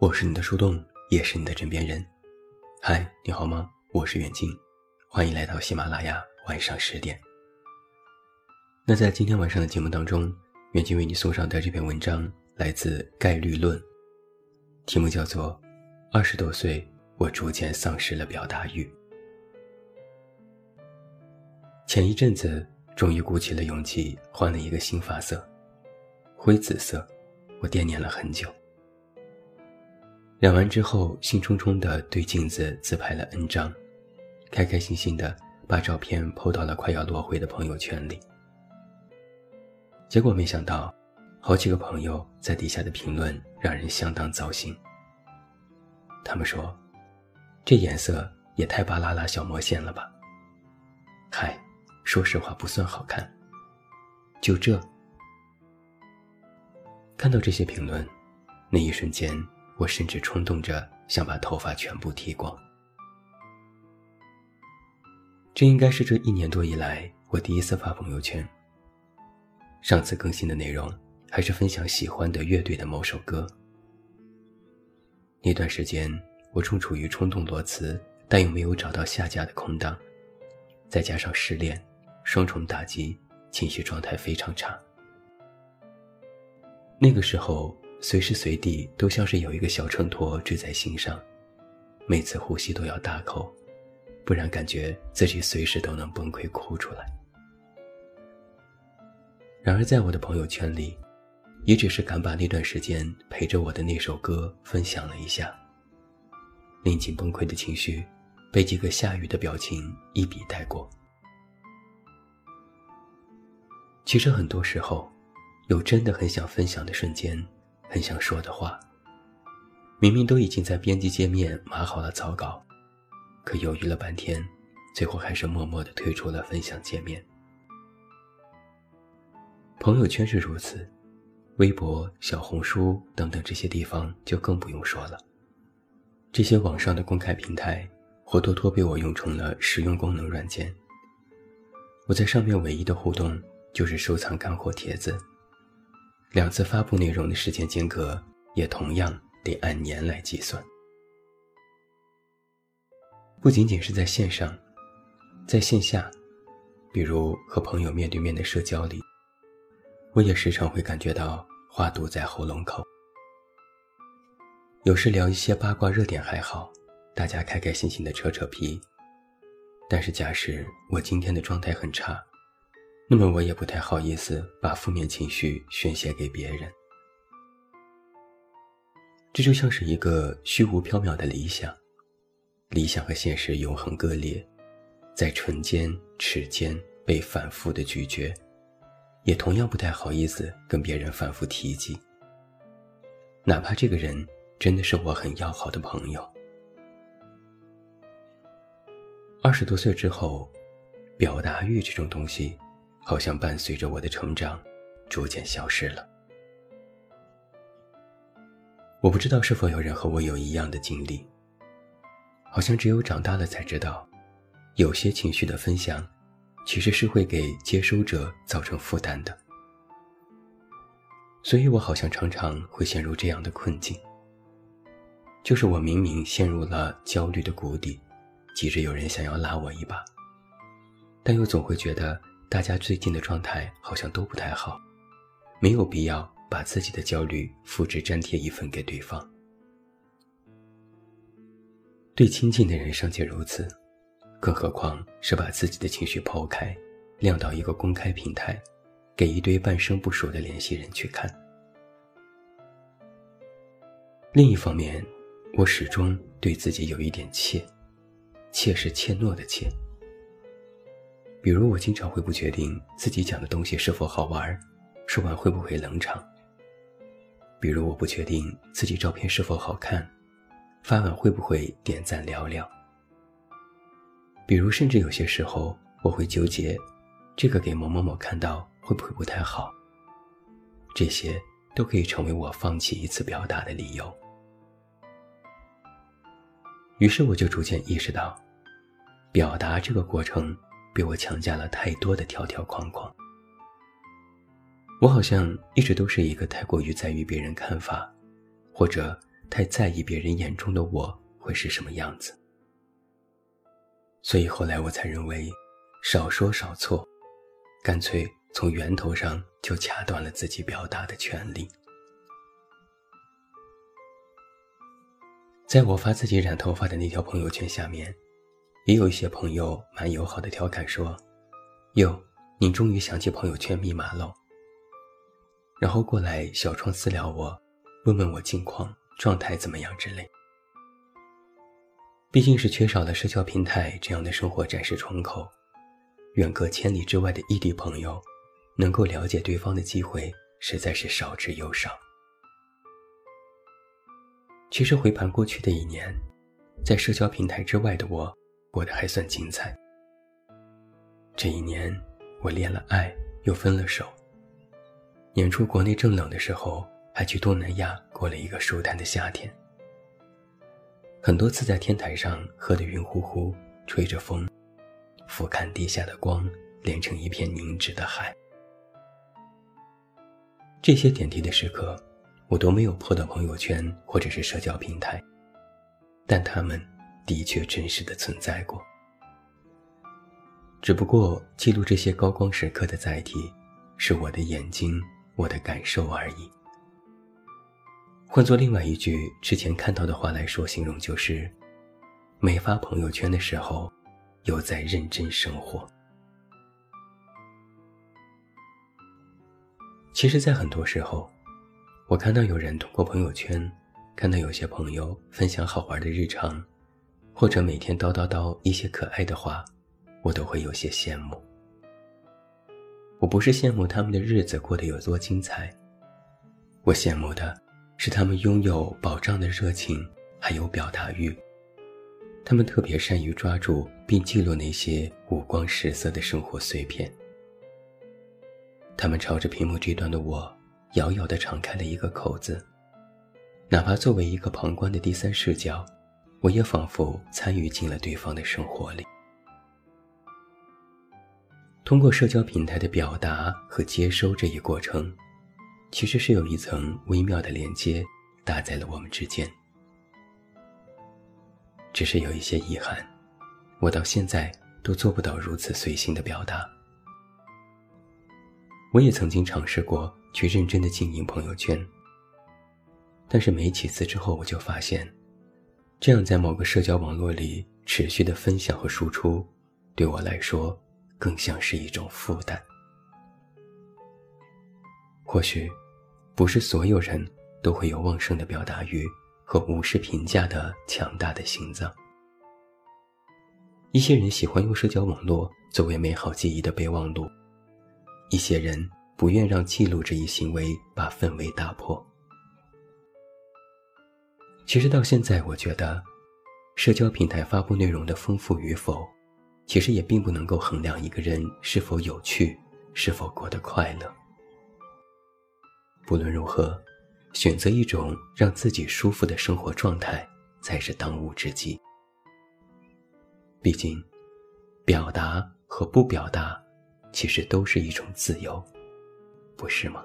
我是你的树洞，也是你的枕边人。嗨，你好吗？我是远近，欢迎来到喜马拉雅晚上十点。那在今天晚上的节目当中，远近为你送上的这篇文章来自《概率论》，题目叫做《二十多岁我逐渐丧失了表达欲》。前一阵子终于鼓起了勇气换了一个新发色，灰紫色，我惦念了很久。染完之后，兴冲冲地对镜子自拍了 N 张，开开心心地把照片 PO 到了快要落灰的朋友圈里。结果没想到，好几个朋友在底下的评论让人相当糟心。他们说：“这颜色也太巴啦啦小魔仙了吧？”嗨，说实话不算好看。就这，看到这些评论，那一瞬间。我甚至冲动着想把头发全部剃光。这应该是这一年多以来我第一次发朋友圈。上次更新的内容还是分享喜欢的乐队的某首歌。那段时间我正处于冲动裸辞但又没有找到下家的空档，再加上失恋，双重打击，情绪状态非常差。那个时候。随时随地都像是有一个小秤砣坠在心上，每次呼吸都要大口，不然感觉自己随时都能崩溃哭出来。然而在我的朋友圈里，也只是敢把那段时间陪着我的那首歌分享了一下，临近崩溃的情绪被几个下雨的表情一笔带过。其实很多时候，有真的很想分享的瞬间。很想说的话，明明都已经在编辑界面码好了草稿，可犹豫了半天，最后还是默默地退出了分享界面。朋友圈是如此，微博、小红书等等这些地方就更不用说了。这些网上的公开平台，活脱脱被我用成了实用功能软件。我在上面唯一的互动就是收藏干货帖子。两次发布内容的时间间隔也同样得按年来计算。不仅仅是在线上，在线下，比如和朋友面对面的社交里，我也时常会感觉到话堵在喉咙口。有时聊一些八卦热点还好，大家开开心心的扯扯皮。但是假使我今天的状态很差，那么我也不太好意思把负面情绪宣泄给别人，这就像是一个虚无缥缈的理想，理想和现实永恒割裂，在唇间、齿间被反复的咀嚼，也同样不太好意思跟别人反复提及，哪怕这个人真的是我很要好的朋友。二十多岁之后，表达欲这种东西。好像伴随着我的成长，逐渐消失了。我不知道是否有人和我有一样的经历。好像只有长大了才知道，有些情绪的分享，其实是会给接收者造成负担的。所以我好像常常会陷入这样的困境，就是我明明陷入了焦虑的谷底，急着有人想要拉我一把，但又总会觉得。大家最近的状态好像都不太好，没有必要把自己的焦虑复制粘贴一份给对方。对亲近的人尚且如此，更何况是把自己的情绪抛开，晾到一个公开平台，给一堆半生不熟的联系人去看。另一方面，我始终对自己有一点怯，怯是怯懦的怯。比如，我经常会不确定自己讲的东西是否好玩，说完会不会冷场。比如，我不确定自己照片是否好看，发完会不会点赞寥寥。比如，甚至有些时候，我会纠结，这个给某某某看到会不会不太好。这些都可以成为我放弃一次表达的理由。于是，我就逐渐意识到，表达这个过程。被我强加了太多的条条框框，我好像一直都是一个太过于在意别人看法，或者太在意别人眼中的我会是什么样子。所以后来我才认为，少说少错，干脆从源头上就掐断了自己表达的权利。在我发自己染头发的那条朋友圈下面，也有一些朋友蛮友好的调侃说：“哟，你终于想起朋友圈密码喽。”然后过来小窗私聊我，问问我近况、状态怎么样之类。毕竟是缺少了社交平台这样的生活展示窗口，远隔千里之外的异地朋友，能够了解对方的机会实在是少之又少。其实回盘过去的一年，在社交平台之外的我，过得还算精彩。这一年，我恋了爱，又分了手。年初国内正冷的时候，还去东南亚过了一个舒坦的夏天。很多次在天台上喝得晕乎乎，吹着风，俯瞰地下的光，连成一片凝滞的海。这些点滴的时刻，我都没有破到朋友圈或者是社交平台，但他们的确真实的存在过。只不过记录这些高光时刻的载体，是我的眼睛，我的感受而已。换做另外一句之前看到的话来说，形容就是：没发朋友圈的时候，有在认真生活。其实，在很多时候，我看到有人通过朋友圈，看到有些朋友分享好玩的日常，或者每天叨叨叨一些可爱的话，我都会有些羡慕。我不是羡慕他们的日子过得有多精彩，我羡慕的。是他们拥有保障的热情，还有表达欲。他们特别善于抓住并记录那些五光十色的生活碎片。他们朝着屏幕这端的我，遥遥地敞开了一个口子。哪怕作为一个旁观的第三视角，我也仿佛参与进了对方的生活里。通过社交平台的表达和接收这一过程。其实是有一层微妙的连接搭在了我们之间，只是有一些遗憾，我到现在都做不到如此随性的表达。我也曾经尝试过去认真的经营朋友圈，但是没几次之后，我就发现，这样在某个社交网络里持续的分享和输出，对我来说更像是一种负担。或许，不是所有人都会有旺盛的表达欲和无视评价的强大的心脏。一些人喜欢用社交网络作为美好记忆的备忘录，一些人不愿让记录这一行为把氛围打破。其实到现在，我觉得，社交平台发布内容的丰富与否，其实也并不能够衡量一个人是否有趣，是否过得快乐。不论如何，选择一种让自己舒服的生活状态才是当务之急。毕竟，表达和不表达，其实都是一种自由，不是吗？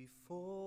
Before